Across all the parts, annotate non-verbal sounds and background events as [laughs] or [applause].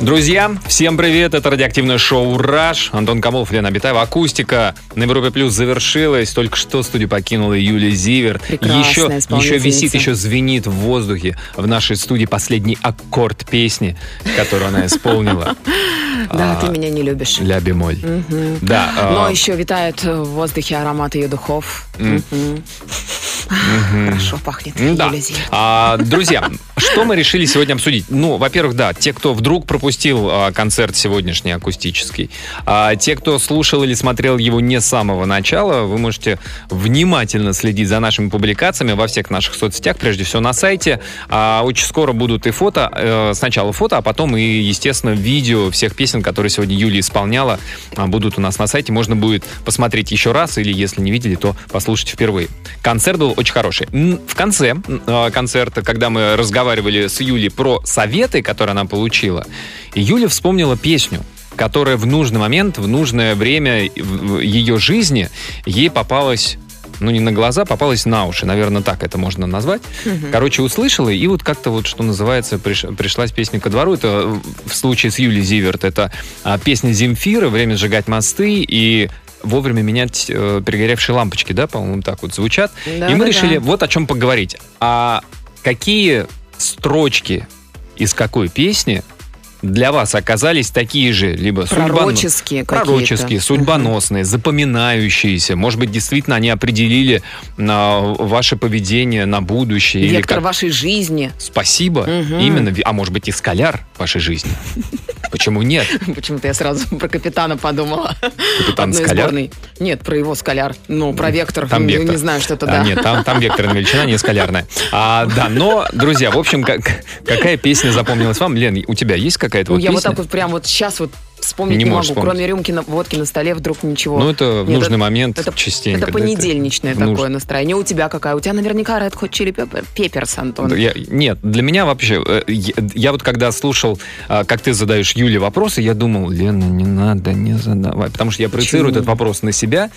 Друзья, всем привет, это радиоактивное шоу «Раш». Антон Камолов, Лена Абитаева. Акустика на Европе Плюс завершилась. Только что студию покинула Юлия Зивер. Еще, еще висит, еще звенит в воздухе в нашей студии последний аккорд песни, которую она исполнила. [laughs] Да, А, ты меня не любишь. Ля бемоль. Да. а, Но еще витает в воздухе аромат ее духов. Хорошо пахнет. Да. А, друзья, что мы решили сегодня обсудить? Ну, во-первых, да, те, кто вдруг пропустил а, концерт сегодняшний акустический, а, те, кто слушал или смотрел его не с самого начала, вы можете внимательно следить за нашими публикациями во всех наших соцсетях, прежде всего на сайте. А, очень скоро будут и фото, э, сначала фото, а потом и, естественно, видео всех песен, которые сегодня Юлия исполняла, а, будут у нас на сайте. Можно будет посмотреть еще раз, или если не видели, то послушать впервые. Концерт был очень хороший. М, В конце э, концерта, когда мы разговаривали с Юлей про советы, которые она получила, Юля вспомнила песню, которая в нужный момент, в нужное время в ее жизни ей попалась ну, не на глаза, попалась на уши, наверное, так это можно назвать. Короче, услышала, и вот как-то вот, что называется, приш- пришлась песня ко двору. Это в случае с Юлией Зиверт, это а, песня Земфира «Время сжигать мосты» и вовремя менять э, перегоревшие лампочки, да, по-моему, так вот звучат. Да, и мы да, решили да. вот о чем поговорить. А какие строчки из какой песни для вас оказались такие же, либо Пророческие какие-то. пророческие, судьбоносные, запоминающиеся. Может быть, действительно они определили на ваше поведение на будущее. или Вектор как- вашей жизни. Спасибо. Мгм. Именно. А может быть, и скаляр вашей жизни. [laughs] Почему нет? [laughs] Почему-то я сразу [laughs] про капитана подумала. Капитан Одной Скаляр? сборной. Нет, про его скаляр. Ну, про вектор. Там Не- вектор. Не знаю, что это, А, да. нет, там, там векторная величина, не скалярная. А, да, но, друзья, в общем, как- какая песня запомнилась вам? Лен, у тебя есть какая-то Ну, вот я вот песня? так вот прям вот сейчас вот вспомнить Не не, могу. вспомнить. Кроме рюмки, на, водки на столе вдруг ничего. Ну, это в Нет, нужный момент это, частенько. Это да, понедельничное нужно. такое настроение. У тебя какая? У тебя наверняка Red Hot Chili Pepper- Peppers, Антон. Да, я- нет, для меня вообще, э, я, я вот когда слушал, а, как ты задаешь Юле вопросы, я думал, Лена, не надо, не задавай. Потому что я проецирую этот вопрос на себя,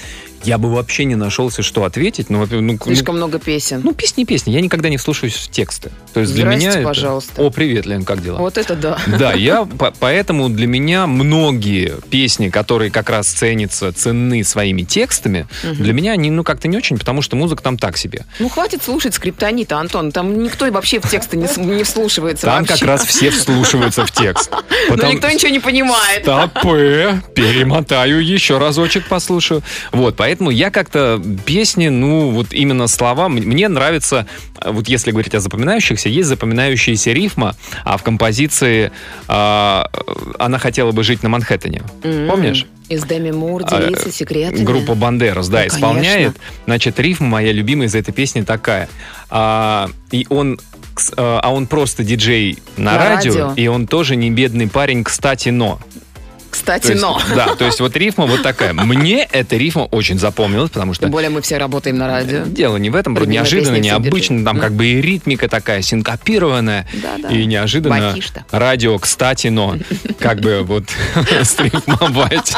я бы вообще не нашелся, что ответить. Ну, во-первых, ну, Слишком много песен. ну, песни, песни. Я никогда не вслушаюсь в тексты. То есть для Здрасте, меня это- пожалуйста. О, привет, Лен, как дела? вот это да. Да, я [laughs] по- поэтому для меня многие песни, которые как раз ценятся, ценны своими текстами, для меня они ну как-то не очень, потому что музыка там так себе. Ну, хватит слушать скриптонита, Антон. Там никто вообще в тексты не, не вслушивается Там вообще. как раз все вслушиваются в текст. [laughs] Но Потому- никто ничего не понимает. Стопы, перемотаю еще разочек послушаю. Вот, поэтому я как-то песни, ну, вот именно слова, мне нравится, а, вот если говорить о запоминающихся, есть запоминающаяся рифма, а в композиции а, она хотела бы жить на Манхэттене. М. Помнишь? Из Деми Мур А, делиться секретами. Группа Бандерас, да, Ну, исполняет. конечно. Значит, рифма моя любимая из этой песни такая. А, и он, а а он просто диджей на, На радио, радио. и он тоже не бедный парень, кстати, но. То Кстати, есть, но. Да, то есть вот рифма вот такая. Мне эта рифма очень запомнилась, потому что Тем более мы все работаем на радио. дело не в этом, Любимая неожиданно, необычно, там Ну. как бы и ритмика такая синкопированная, Да-да. и неожиданно Батишта. радио, кстати, но как бы вот [laughs] стрифмовать.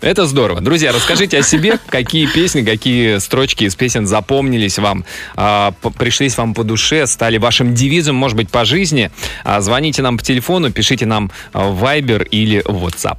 Это здорово. Друзья, расскажите о себе, какие песни, какие строчки из песен запомнились вам, а, пришлись вам по душе, стали вашим девизом, может быть, по жизни. А, Звоните нам по телефону, пишите нам а, в Viber или WhatsApp.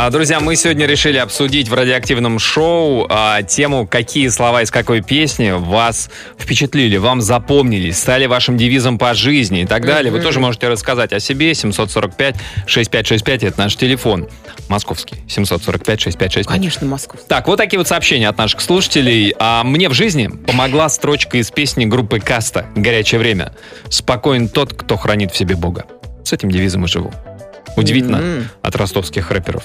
А, Друзья, мы сегодня решили обсудить в радиоактивном шоу а, тему, какие слова из какой песни вас впечатлили, вам запомнились, стали вашим девизом по жизни и так далее. Вы тоже можете рассказать о себе. 745-6565 это наш телефон. Московский. 745-6565. Конечно, Москва. Так, вот такие вот сообщения от наших слушателей. А мне в жизни помогла строчка из песни группы Каста «Горячее время». «Спокоен тот, кто хранит в себе Бога». С этим девизом и живу. Удивительно М. от ростовских рэперов.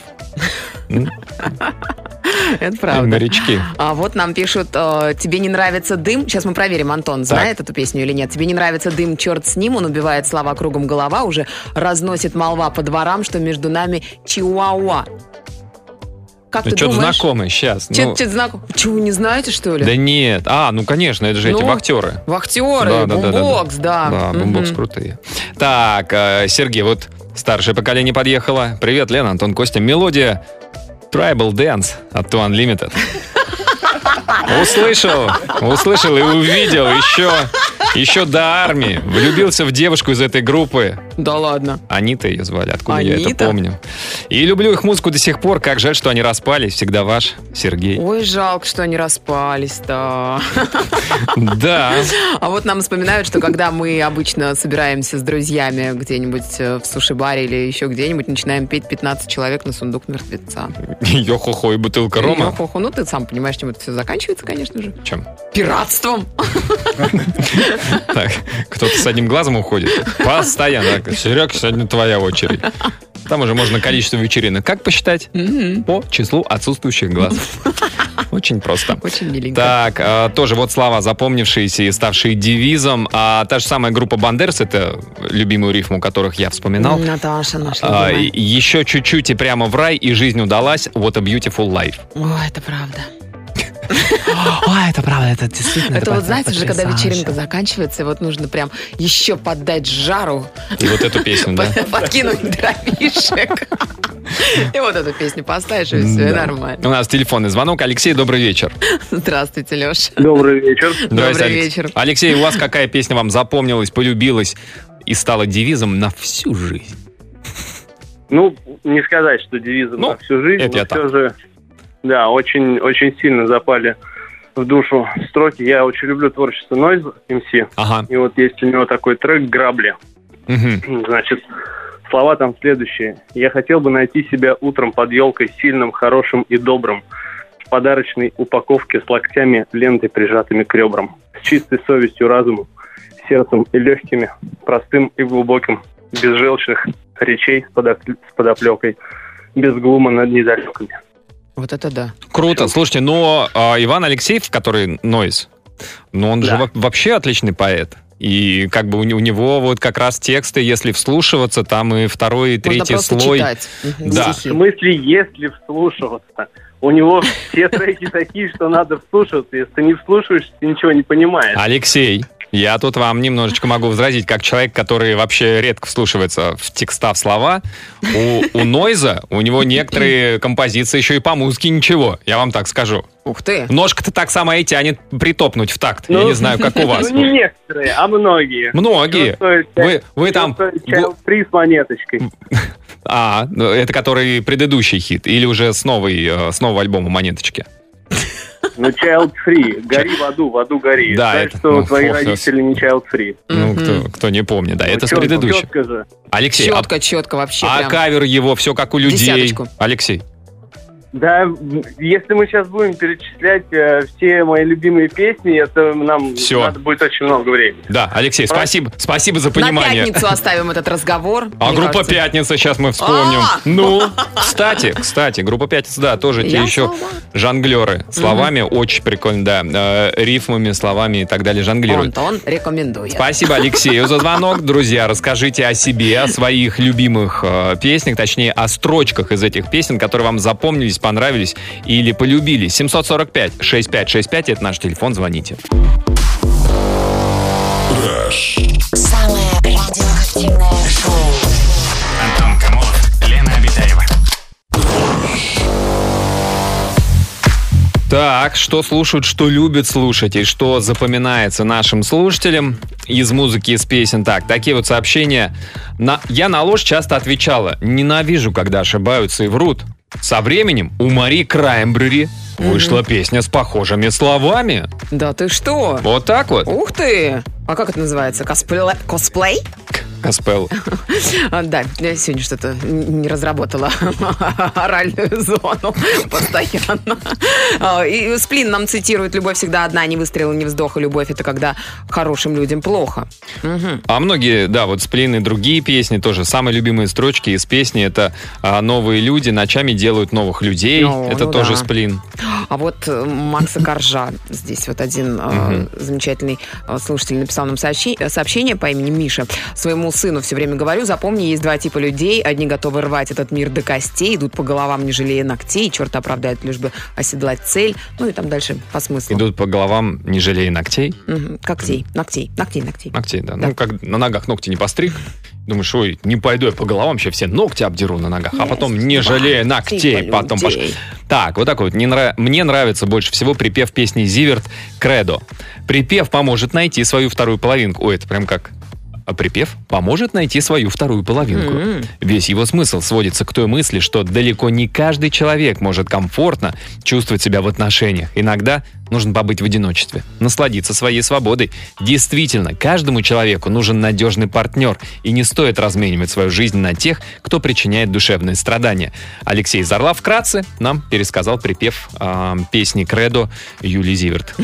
Это правда. Морячки. А вот нам пишут, э, тебе не нравится дым. Сейчас мы проверим, Антон, знает эту песню или нет. Тебе не нравится дым, черт с ним. Он убивает слова кругом голова. Уже разносит молва по дворам, что между нами чиуауа. как Ну, ты что-то думаешь? знакомое, сейчас. Что-то знакомое. Чего, не знаете, что ли? Да нет. А, ну конечно, это же эти Ну, вахтеры. Вахтеры, бумбокс, да. Да, Мгм. бумбокс крутые. Так, э, Сергей, вот старшее поколение подъехало. Привет, Лена, Антон Костя. Мелодия Tribal Dance от Two Unlimited. [laughs] Услышал, услышал и увидел еще, еще до армии. Влюбился в девушку из этой группы. Да ладно. Анита ее звали, откуда я это Анита? помню. И люблю их музыку до сих пор. Как жаль, что они распались. Всегда ваш, Сергей. Ой, жалко, что они распались-то. Да. А вот нам вспоминают, что когда мы обычно собираемся с друзьями где-нибудь э, в суши-баре или еще где-нибудь, начинаем петь 15 человек на сундук мертвеца. Йо-хо-хо и бутылка рома. Йо-хо-хо. Ну, ты сам понимаешь, чем это все заканчивается, конечно же. Чем? Пиратством. [laughs] [laughs] Так, кто-то с одним глазом уходит. Постоянно. Серег, сегодня твоя очередь. Там уже можно количество вечеринок. Как посчитать? По числу отсутствующих глаз. [laughs] Очень просто. Очень миленько. Так, э, тоже вот слова, запомнившиеся и ставшие девизом. А та же самая группа Бандерс, это любимую рифму которых я вспоминал. Наташа наша А, любимая. и- еще чуть-чуть и прямо в рай, и жизнь удалась. What a beautiful life. Ой, это правда. [laughs] Ой, это правда, это действительно. Это вот, знаете, уже когда вечеринка заканчивается, и вот нужно прям еще поддать жару, И вот эту песню, [laughs] да? подкинуть дровишек. [laughs] И вот эту песню поставишь, и все, и нормально. У нас телефонный звонок. Алексей, добрый вечер. Здравствуйте, Леша. Добрый вечер. Добрый вечер. Алексей, у вас какая песня вам запомнилась, полюбилась и стала девизом на всю жизнь? Ну, не сказать, что девизом Ну, на всю жизнь, это я но все же, да, очень, очень сильно запали в душу строки. Я очень люблю творчество Noise MC. Ага. И вот есть у него такой трек «Грабли». Мгм. Значит, слова там следующие. «Я хотел бы найти себя утром под елкой сильным, хорошим и добрым, в подарочной упаковке с локтями, лентой, прижатыми к ребрам, с чистой совестью, разумом, сердцем и легкими, простым и глубоким, без желчных речей с, подоп- с подоплекой, без глума над недалеками». Вот это да. Круто. Слушайте, но а, Иван Алексеев, который Нойз, ну он же Да. во- вообще отличный поэт. И как бы у, не- у него вот как раз тексты, если вслушиваться, там и второй, и Можно третий просто слой. читать. Да. В смысле, если вслушиваться? У него все треки такие, что надо вслушиваться. Если ты не вслушиваешься, ты ничего не понимаешь. Алексей, я тут вам немножечко могу возразить, как человек, который вообще редко вслушивается в текста, в слова. У, у Нойза, у него некоторые композиции еще и по музыке ничего, я вам так скажу. Ух ты. Ножка-то так сама и тянет притопнуть в такт. Я Ну, не знаю, как у вас. Ну, не некоторые, а многие. Многие. Стоит Вы, вы там... с монеточкой. [laughs] А, ну, это который предыдущий хит или уже с, новой, э, с нового альбома «Монеточки»? Ну, Child Free. Гори в аду, в аду гори. Да, Знаешь, это- что ну, твои родители не Child Free. Ну, кто, кто не помнит, да, Ну, это с чё, предыдущего. четко же. Алексей, а, Четко, четко вообще. а прям. кавер его все как у людей. Десяточку. Алексей. Да, если мы сейчас будем перечислять э, все мои любимые песни, это нам Всё. надо будет очень много времени. Да, Алексей, спасибо, спасибо за На понимание. пятницу оставим этот разговор. А мне группа кажется. «Пятница» сейчас мы вспомним. А! Ну, кстати, кстати, группа «Пятница», да, тоже те Я еще солдат. жонглеры. Словами очень прикольно, да. э, рифмами, словами и так далее жонглируют. Антон рекомендует. Спасибо Алексею за звонок. Друзья, расскажите о себе, о своих любимых э, песнях, точнее, о строчках из этих песен, которые вам запомнились, понравились или полюбили. 745-6565, это наш телефон, звоните. Самое радиоактивное шоу. Антон Камолов, Лена Обитаева. Так, что слушают, что любят слушать и что запоминается нашим слушателям из музыки, из песен. Так, такие вот сообщения. На... Я на ложь часто отвечала. Ненавижу, когда ошибаются и врут. Со временем у Мари Краймбрери вышла песня с похожими словами. Да ты что? Вот так вот. Ух ты! А как это называется? Коспле- Косплей? Каспел. А, Да, я сегодня что-то не разработала [laughs] оральную зону постоянно. А, И Сплин нам цитирует «Любовь всегда одна, не выстрел, не вздох, и любовь — это когда хорошим людям плохо». Мгм. А многие, да, вот сплин и другие песни тоже. Самые любимые строчки из песни это а, «Новые люди ночами делают новых людей». Ну, это ну тоже да. сплин. А вот э, Макса Коржа, здесь вот один э, замечательный слушатель написал нам сообщение по имени Миша. Своему сыну все время говорю, запомни, есть два типа людей. Одни готовы рвать этот мир до костей, идут по головам, не жалея ногтей, черт оправдает, лишь бы оседлать цель. Ну и там дальше по смыслу. Идут по головам, не жалея ногтей. Мгм. Когтей, ногтей, ногтей, ногтей. Ногтей, да. Да. Ну, как на ногах ногти не постриг. Думаешь, ой, не пойду я по головам, вообще все ногти обдеру на ногах, а потом, не жалея ногтей, потом пош... Так, вот такой вот. Не нра- Мне нравится больше всего припев песни Зиверт «Кредо». Припев поможет найти свою вторую половинку. Ой, это прям как... А припев поможет найти свою вторую половинку. М. Весь его смысл сводится к той мысли, что далеко не каждый человек может комфортно чувствовать себя в отношениях. Иногда нужно побыть в одиночестве, насладиться своей свободой. Действительно, каждому человеку нужен надежный партнер, и не стоит разменивать свою жизнь на тех, кто причиняет душевные страдания. Алексей Зарлав вкратце нам пересказал припев а, песни «Кредо» Юлии Зиверт.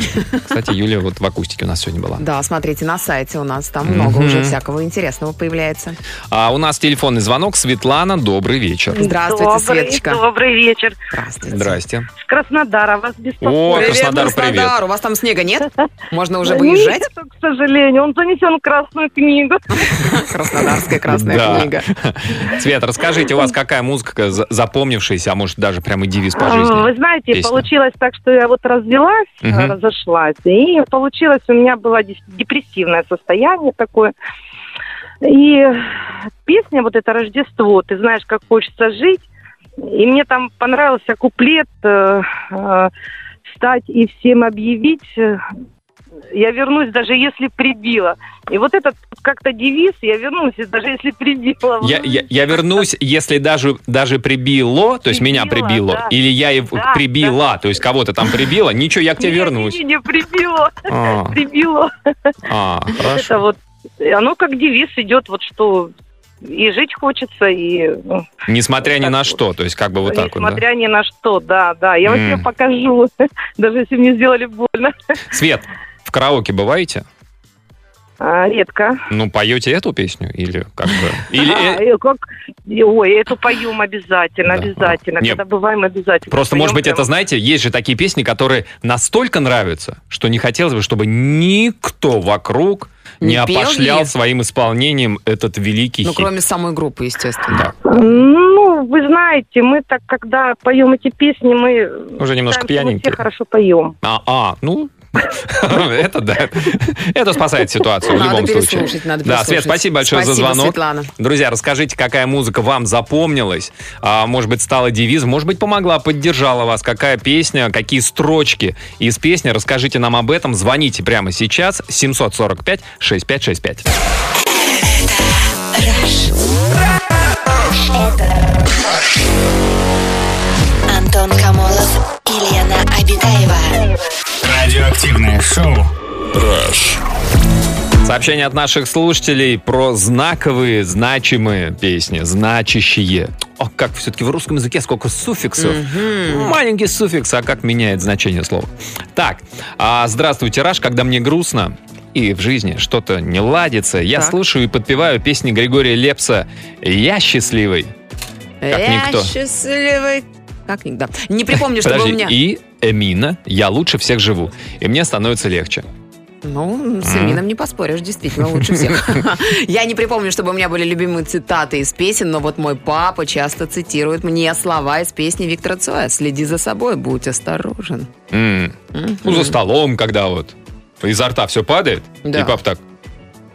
Кстати, Юлия вот в акустике у нас сегодня была. Да, смотрите на сайте, у нас там много уже всякого интересного появляется. А у нас телефонный звонок. Светлана, добрый вечер. Здравствуйте, добрый, Светочка. Добрый вечер. Здравствуйте. Здрасте. С Краснодара вас беспокоит. О, Привет, Привет. Краснодар. У вас там снега нет? [laughs] Можно уже Нет, выезжать? к сожалению. Он занесен в Красную книгу. [laughs] Краснодарская красная книга. [laughs] Свет, расскажите, у вас какая музыка за- запомнившаяся, а может даже прямо и девиз по А, Вы жизни? знаете, получилось так, что я вот развелась, Мгм. разошлась, и получилось у меня было депрессивное состояние такое. И песня вот это Рождество, ты знаешь, как хочется жить. И мне там понравился куплет э, э, «Встать и всем объявить, э, я вернусь, даже если прибила». И вот этот как-то девиз «Я вернусь, даже если прибила». Я, я, я вернусь, если даже, даже прибило, то есть меня Прибило, да. или я и Да, прибила, то есть кого-то там прибило, ничего, я к тебе Не, вернусь. Не, не, прибило, А, [laughs] прибило. а, [laughs] Это хорошо. вот, оно как девиз идет, вот что и жить хочется, и ну, Несмотря ни на вот. что, то есть как бы вот так вот. да. несмотря ни на что, да, да. Я вот М. тебе покажу, [laughs] даже если мне сделали больно. [laughs] Свет, в караоке бываете? А, редко. Ну, поете эту песню или как бы... [laughs] Или, А, э, и как, ой, эту поем обязательно, Да. обязательно. Не, Когда бываем, обязательно. Просто, поем может быть, прям. это, знаете, есть же такие песни, которые настолько нравятся, что не хотелось бы, чтобы никто вокруг не, опошлял ли? своим исполнением этот великий Ну, хит. кроме самой группы, естественно. Да. Ну, вы знаете, мы так, когда поем эти песни, мы... Уже немножко пьяненькие. все хорошо поем. А, а, ну, это да. Это спасает ситуацию в любом случае. Да, Свет, спасибо большое за звонок. Друзья, расскажите, какая музыка вам запомнилась, а, может быть, стала девизом, может быть, помогла, поддержала вас, какая песня, какие строчки из песни, расскажите нам об этом, звоните прямо сейчас, 745-6565. Антон Камолов и Лена Обитаева. Радиоактивное шоу. Сообщение от наших слушателей про знаковые, значимые песни, значащие. О, как все-таки в русском языке сколько суффиксов. Маленький суффикс, а как меняет значение слова. Так, а, здравствуйте, Раш, когда мне грустно и в жизни что-то не ладится, я Так. слушаю и подпеваю песни Григория Лепса «Я счастливый». Как Я никто. счастливый. Как никто. Не припомню, чтобы Подожди, у меня... и Эмина «Я лучше всех живу». И мне становится легче. Ну, с Эмином не поспоришь, действительно, лучше всех. [laughs] Я не припомню, чтобы у меня были любимые цитаты из песен, но вот мой папа часто цитирует мне слова из песни Виктора Цоя «Следи за собой, будь осторожен». Ну, за столом, когда вот изо рта все падает, Да. и папа так,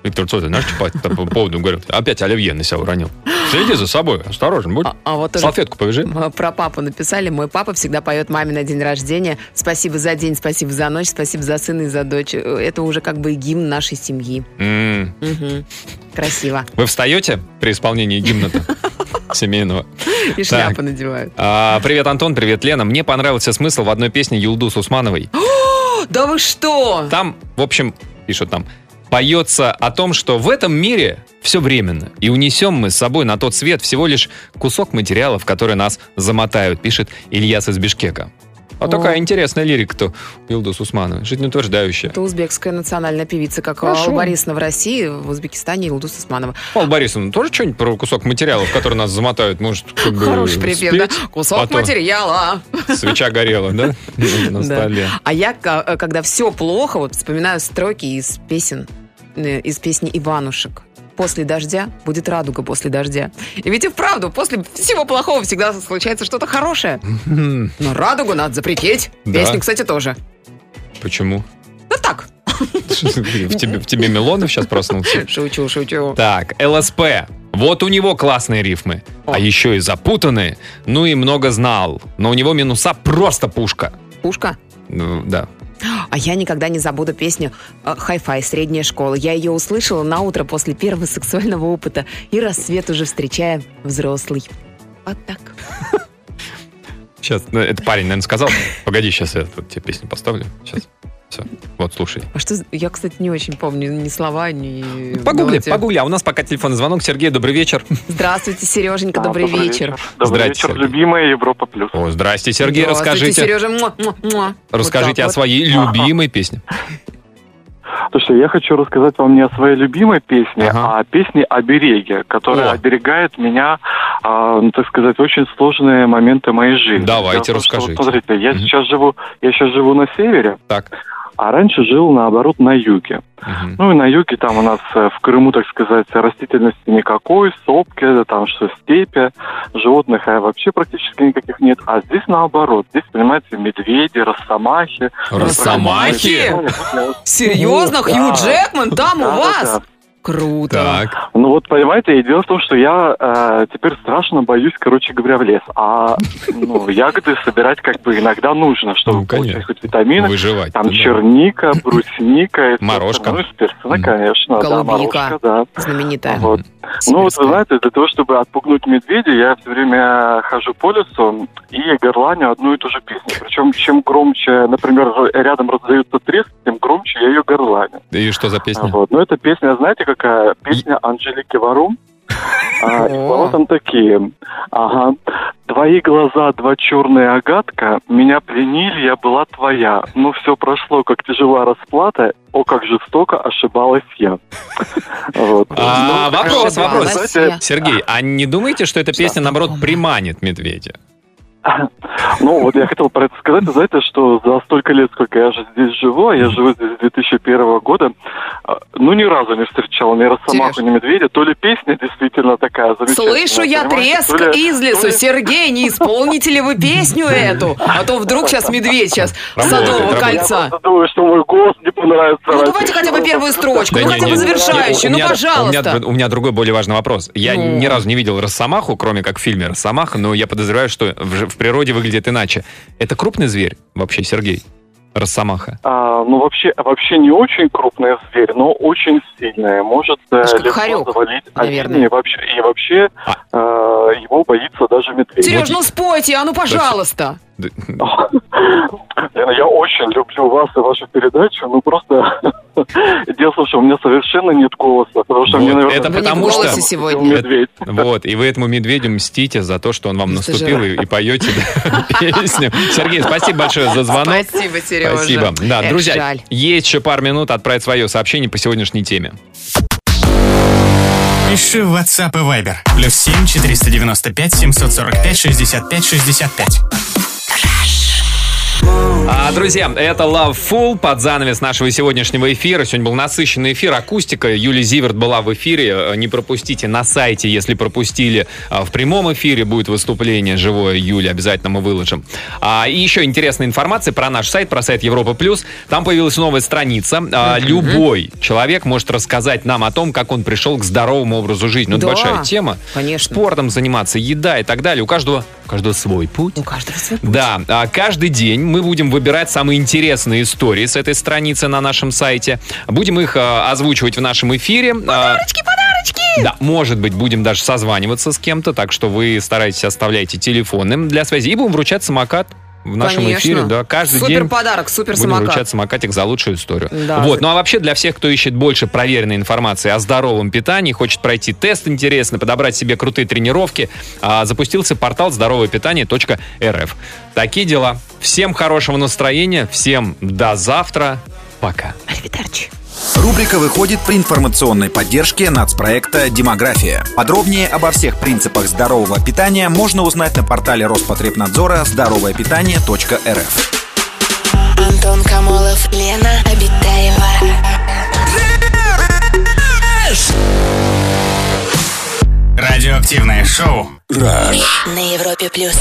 Виктор Цой, ты знаешь, что по по поводу говорит, опять оливье на себя уронил. Следи за собой, осторожен, будь. А, а вот Салфетку повяжи. про папу написали. Мой папа всегда поет маме на день рождения. Спасибо за день, спасибо за ночь, спасибо за сына и за дочь. Это уже как бы гимн нашей семьи. М. Мгм. Красиво. Вы встаете при исполнении гимна [laughs] семейного? И шляпы надевают. А, привет, Антон, привет, Лена. Мне понравился смысл в одной песне Юлдус Усмановой. [gasps] Да вы что? Там, в общем, пишут там, поется о том, что в этом мире все временно, и унесем мы с собой на тот свет всего лишь кусок материалов, которые нас замотают, пишет Ильяс из Бишкека. А такая интересная лирика-то у Илдус Усмановой, жизнеутверждающая. Это узбекская национальная певица, как Хорошо. Алла Борисовна в России, в Узбекистане Илдус Усманова. Алла Борисовна, тоже что-нибудь про кусок материала, в который нас замотают, может, как бы Хороший припев, да? спеть? Кусок А материала. Свеча горела, да? [laughs] На Да. столе. А я, ка- когда все плохо, вот вспоминаю строки из песен, э, из песни Иванушек. После дождя будет радуга после дождя. И ведь и вправду, после всего плохого всегда случается что-то хорошее. Но радугу надо запретить. Да. Песню, кстати, тоже. Почему? Ну так, [laughs] В тебе, в тебе Милонов сейчас проснулся? шучу, шучу. Так, ЛСП. Вот у него классные рифмы. А еще и запутанные. Ну и много знал. Но у него минуса просто пушка. Пушка. Ну, Да. А я никогда не забуду песню э, «Хай-фай. Средняя школа». Я ее услышала на утро после первого [laughs] сексуального опыта и рассвет уже встречая взрослый. Вот так. Сейчас, ну, это парень, наверное, сказал. Погоди, сейчас я вот тебе песню поставлю. Сейчас. Все. Вот, слушай. А что... Я, кстати, не очень помню ни слова, ни... Погугли, мелодию. погугли. А у нас пока телефонный звонок. Сергей, добрый вечер. Здравствуйте, Сереженька, добрый, вечер. Добрый Здрасте, вечер, Сергей. любимая Европа Плюс. О, здрасте, Сергей. Здравствуйте, Расскажите, Сережа. Муа, муа, муа. расскажите Вот о так своей любимой песне. [laughs] Слушайте, я хочу рассказать вам не о своей любимой песне, Ага. а о песне «Обереги», которая О. оберегает меня, а, ну, так сказать, в очень сложные моменты моей жизни. Давайте, Дело в том, что, расскажите. вот Смотрите, я Мгм. сейчас живу, я сейчас живу на севере, Так. А раньше жил, наоборот, на юге. Мгм. Ну и на юге там у нас э, в Крыму, так сказать, растительности никакой, сопки, там что степи, животных э, вообще практически никаких нет. А здесь наоборот, здесь, понимаете, медведи, росомахи. Росомахи? Серьезно? Хью Да. Джекман там у Да, да, вас? Да. Круто. Так. Ну вот, понимаете, и дело в том, что я э, теперь страшно боюсь, короче говоря, в лес. А ну, ягоды собирать как бы иногда нужно, чтобы Ну, конечно. получать хоть витамины. Выживать. Там да. черника, брусника. и Морожка. Ну, естественно, Мгм. конечно. Да, Голубика. морожка, да. Знаменитая. Вот. Ну, вот, вы знаете, для того, чтобы отпугнуть медведя, я все время хожу по лесу и горланю одну и ту же песню. Причем, чем громче, например, рядом раздается треск, тем громче я ее горланю. И что за песня? Вот. Ну, эта песня, знаете, какая? Песня Анжелики Варум. А, слова там такие. Ага. Твои глаза, два черные агатка, меня пленили, я была твоя. Но все прошло, как тяжела расплата, о, как жестоко ошибалась я. Вот. А, Ну, вопрос, вопрос. Сергей, а не думаете, что эта песня, наоборот, приманит медведя? Ну, вот я хотел про это сказать. Вы знаете, что за столько лет, сколько я же здесь живу, а я живу здесь с 2001 года, а, ну, ни разу не встречал ни росомаху, ни медведя. То ли песня действительно такая замечательная. Слышу я треск ли- из лесу. ли- Сергей, не исполните ли вы песню эту? А то вдруг сейчас медведь сейчас Садового работает. Я кольца. просто думаю, что мой голос не понравится. Ну России. давайте хотя бы первую строчку, ну хотя бы не, завершающую, у ну меня- пожалуйста. У меня, у меня другой, более важный вопрос. Я Ну. ни разу не видел Росомаху, кроме как в фильме Росомаха, но я подозреваю, что в, в природе выглядит иначе. Это крупный зверь вообще, Сергей? Росомаха. А, ну, вообще, вообще не очень крупный зверь, но очень сильный. Может э, Аж как легко хорек, завалить наверное. и вообще, и вообще А. э, его боится даже медведь. Сереж, ну спойте, а ну пожалуйста. [laughs] Лена, я очень люблю вас и вашу передачу, ну просто [laughs] дело в том, что у меня совершенно нет голоса, потому что Вот, мне, наверное, это потому что- сегодня. медведь. Вот, и вы этому медведю мстите за то, что он вам Это наступил, и, и поете [laughs] песню. Сергей, спасибо большое за звонок. Спасибо, Сережа. Спасибо. Да, Эх, друзья, жаль. есть еще пару минут отправить свое сообщение по сегодняшней теме. Пиши в WhatsApp и Viber. Плюс 7 495 745 65 65. А, друзья, это Love Full под занавес нашего сегодняшнего эфира. Сегодня был насыщенный эфир, акустика. Юлия Зиверт была в эфире. Э, Не пропустите на сайте, если пропустили. а, В прямом эфире будет выступление живое Юли. Обязательно мы выложим. А, и еще интересная информация про наш сайт, про сайт Европа Плюс. Там появилась новая страница. А, Любой человек может рассказать нам о том, как он пришел к здоровому образу жизни. Ну, это Да, большая тема. конечно. Спортом заниматься, еда и так далее. У каждого, у каждого свой путь. У каждого свой Да, а каждый день мы будем выбирать самые интересные истории с этой страницы на нашем сайте. Будем их а, озвучивать в нашем эфире. Подарочки, подарочки! Да, может быть, будем даже созваниваться с кем-то, так что вы старайтесь оставляйте телефоны для связи. И будем вручать самокат в нашем Конечно. эфире. Да, каждый супер день подарок, супер будем самокат. вручать самокатик за лучшую историю. Да. Вот. Ну а вообще для всех, кто ищет больше проверенной информации о здоровом питании, хочет пройти тест интересно, подобрать себе крутые тренировки, а, запустился портал здоровое-питание.рф. Такие дела. Всем хорошего настроения, всем до завтра. Пока. Альвидарчи. Рубрика выходит при информационной поддержке нацпроекта «Демография». Подробнее обо всех принципах здорового питания можно узнать на портале Роспотребнадзора здоровоепитание.рф. Антон Камолов, Лена Обитаева. Радиоактивное шоу. Раш. На Европе плюс.